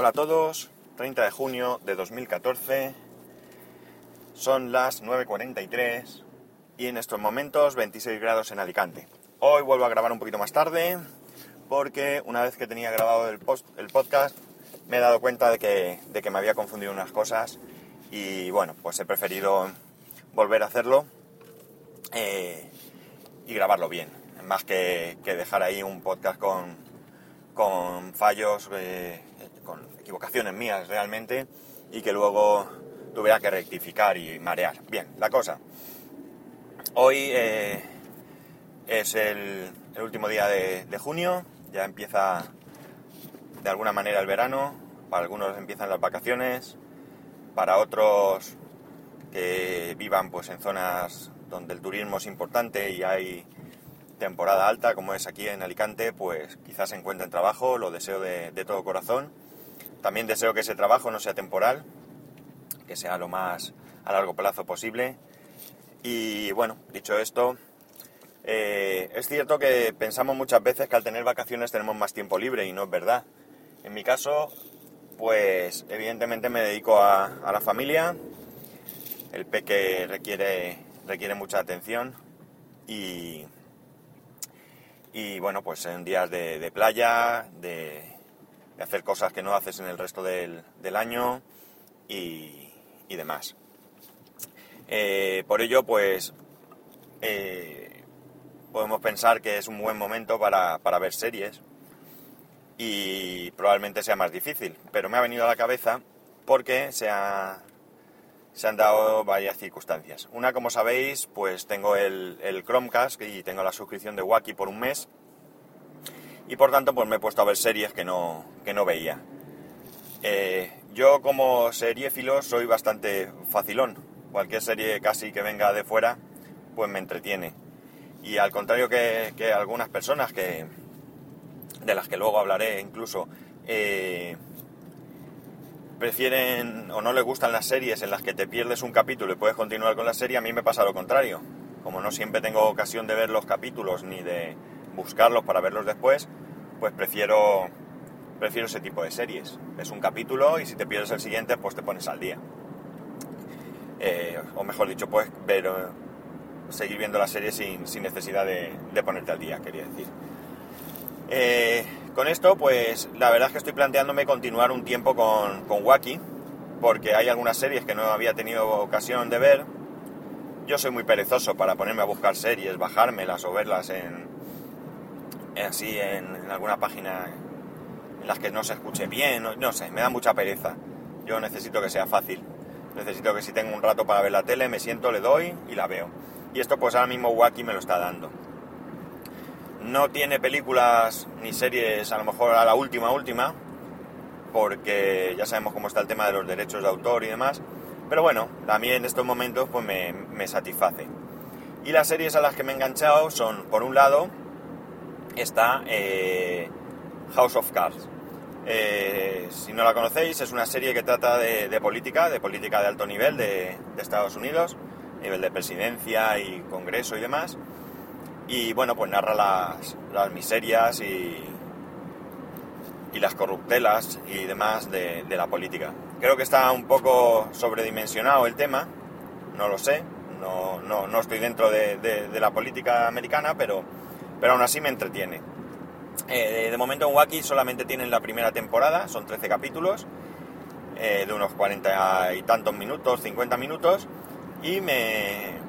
Hola a todos, 30 de junio de 2014, son las 9.43 y en estos momentos 26 grados en Alicante. Hoy vuelvo a grabar un poquito más tarde porque una vez que tenía grabado el, post, el podcast me he dado cuenta de que, de que me había confundido unas cosas y bueno, pues he preferido volver a hacerlo eh, y grabarlo bien, más que, que, dejar ahí un podcast con, con fallos, eh, con equivocaciones mías realmente y que luego tuviera que rectificar y marear. Bien, la cosa. Hoy eh, es el, el, último día de, de, junio, ya empieza de alguna manera el verano, para algunos empiezan las vacaciones, para otros que vivan pues en zonas donde el turismo es importante y hay temporada alta como es aquí en Alicante, pues quizás encuentren trabajo, lo deseo de, de todo corazón. También deseo que ese trabajo no sea temporal, que sea lo más a largo plazo posible. Y bueno, dicho esto, eh, es cierto que pensamos muchas veces que al tener vacaciones tenemos más tiempo libre y no es verdad. En mi caso, pues evidentemente me dedico a, a la familia, el peque requiere, requiere mucha atención y, y bueno, pues en días de, de playa, de, hacer cosas que no haces en el resto del, del año y, y demás. Eh, por ello, pues eh, podemos pensar que es un buen momento para, para ver series y probablemente sea más difícil, pero me ha venido a la cabeza porque se, ha, se han dado varias circunstancias. Una, como sabéis, pues tengo el, el, Chromecast y tengo la suscripción de Wacky por un mes y por tanto pues me he puesto a ver series que no, que no veía. Eh, yo como seriéfilo soy bastante facilón. Cualquier serie casi que venga de fuera pues me entretiene. Y al contrario que, que algunas personas que, de las que luego hablaré incluso, eh, prefieren o no les gustan las series en las que te pierdes un capítulo y puedes continuar con la serie, a mí me pasa lo contrario. Como no siempre tengo ocasión de ver los capítulos ni de buscarlos para verlos después, pues prefiero, prefiero ese tipo de series. Es un capítulo y si te pierdes el siguiente, pues te pones al día. Eh, o mejor dicho, puedes ver, seguir viendo la serie sin, sin necesidad de, de ponerte al día, quería decir. Eh, con esto, pues la verdad es que estoy planteándome continuar un tiempo con, con Wacky, porque hay algunas series que no había tenido ocasión de ver. Yo soy muy perezoso para ponerme a buscar series, bajármelas o verlas en, en así en, alguna página en las que no se escuche bien, no, no sé, me da mucha pereza. Yo necesito que sea fácil. Necesito que si tengo un rato para ver la tele, me siento, le doy y la veo. Y esto pues ahora mismo Wacky me lo está dando. No tiene películas ni series a lo mejor a la última última, porque ya sabemos cómo está el tema de los derechos de autor y demás. Pero bueno, a en estos momentos pues me, me satisface. Y las series a las que me he enganchado son, por un lado, está eh, House of Cards. Eh, si no la conocéis, es una serie que trata de, de política, de política de alto nivel de, de Estados Unidos, nivel de presidencia y congreso y demás y bueno, pues narra las, las miserias y, y, las corruptelas y demás de, de, la política. Creo que está un poco sobredimensionado el tema, no lo sé, no, no, no estoy dentro de, de, de, la política americana, pero, pero aún así me entretiene. Eh, de momento en Wacky solamente tienen la primera temporada, son 13 capítulos, eh, de unos 40 y tantos minutos, 50 minutos, y me,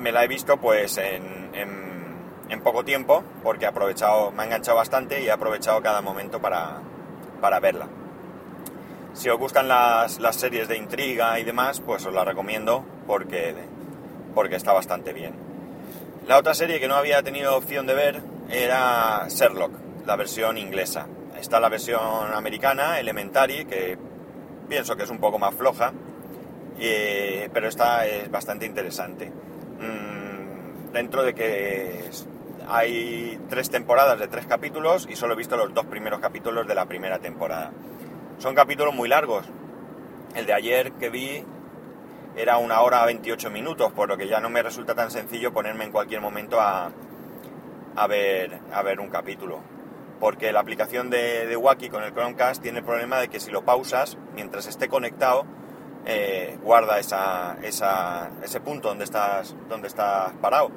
me la he visto pues en, en, en, poco tiempo porque he aprovechado, me ha enganchado bastante y he aprovechado cada momento para, para verla. Si os gustan las, las, series de intriga y demás, pues os la recomiendo porque, porque está bastante bien. La otra serie que no había tenido opción de ver era Sherlock, la versión inglesa. Está la versión americana, Elementary, que pienso que es un poco más floja, eh, pero esta es bastante interesante dentro de que hay tres temporadas de tres capítulos y solo he visto los dos primeros capítulos de la primera temporada. Son capítulos muy largos. El de ayer que vi era una hora 28 minutos, por lo que ya no me resulta tan sencillo ponerme en cualquier momento a, a, ver, a ver un capítulo. porque la aplicación de, de Wacky con el Chromecast tiene el problema de que si lo pausas, mientras esté conectado, eh, guarda esa, ese punto donde estás, donde estás parado.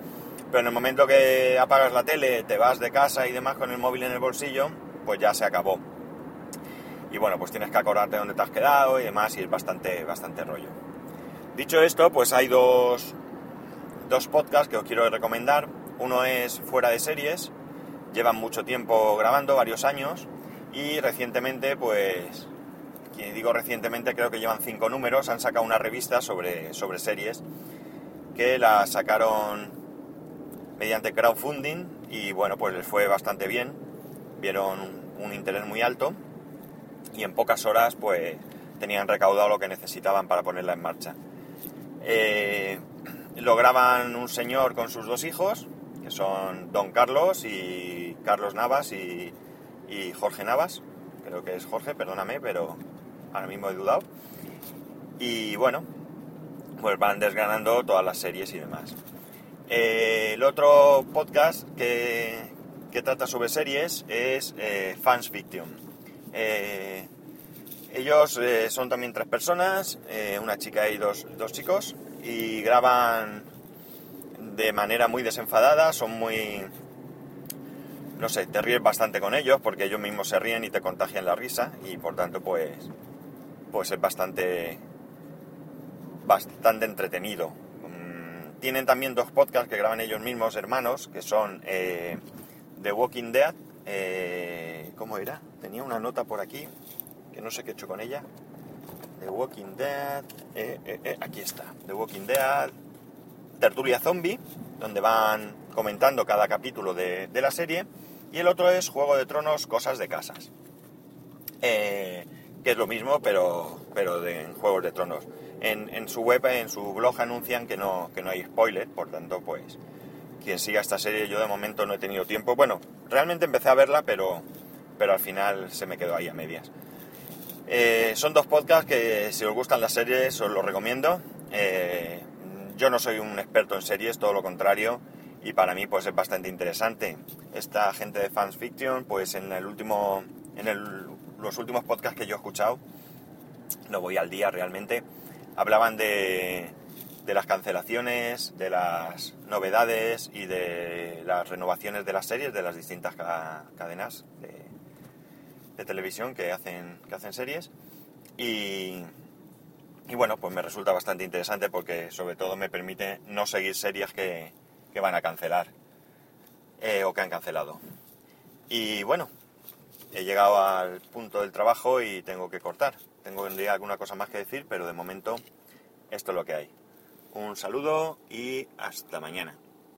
Pero en el momento que apagas la tele, te vas de casa y demás con el móvil en el bolsillo, pues ya se acabó. Y bueno, pues tienes que acordarte dónde te has quedado y demás, y es bastante, bastante rollo. Dicho esto, pues hay dos, dos podcasts que os quiero recomendar. Uno es Fuera de Series, llevan mucho tiempo grabando, varios años, y recientemente, pues, digo recientemente, creo que llevan cinco números, han sacado una revista sobre, sobre series, que la sacaron mediante crowdfunding, y bueno, pues les fue bastante bien, vieron un interés muy alto, y en pocas horas, pues, tenían recaudado lo que necesitaban para ponerla en marcha. Eh, lo graban un señor con sus dos hijos, que son Don Carlos y Carlos Navas y, Jorge Navas. Creo que es Jorge, perdóname, pero ahora mismo he dudado. Y bueno, pues van desgranando todas las series y demás. Eh, el otro podcast que, trata sobre series es eh, Fans. Ellos eh, son también tres personas, una chica y dos, chicos, y graban de manera muy desenfadada, son muy... No sé, te ríes bastante con ellos porque ellos mismos se ríen y te contagian la risa y por tanto pues, pues es bastante, bastante entretenido. Mm, tienen también dos podcasts que graban ellos mismos, hermanos, que son eh, The Walking Dead. ¿Cómo era? Tenía una nota por aquí que no sé qué he hecho con ella. The Walking Dead, eh, eh, eh, aquí está, The Walking Dead, Tertulia Zombie, donde van comentando cada capítulo de, la serie, y el otro es Juego de Tronos, Cosas de Casas, que es lo mismo, pero, pero de, en Juegos de Tronos. En, su web, en su blog anuncian que no, que no hay spoiler, por tanto, pues, quien siga esta serie, yo de momento no he tenido tiempo. Bueno, realmente empecé a verla, pero, pero al final se me quedó ahí a medias. Eh, son dos podcasts que si os gustan las series os los recomiendo. Eh, yo no soy un experto en series, todo lo contrario, y para mí pues es bastante interesante. Esta gente de Fans Fiction, pues en el último, en los últimos podcasts que yo he escuchado, no voy al día realmente, hablaban de, de las cancelaciones, de las novedades y de las renovaciones de las series de las distintas cadenas de, televisión que hacen, que hacen series. Y, y bueno, pues me resulta bastante interesante porque sobre todo me permite no seguir series que, que van a cancelar eh, o que han cancelado. Y bueno, he llegado al punto del trabajo y tengo que cortar. Tengo alguna cosa más que decir, pero de momento esto es lo que hay. Un saludo y hasta mañana.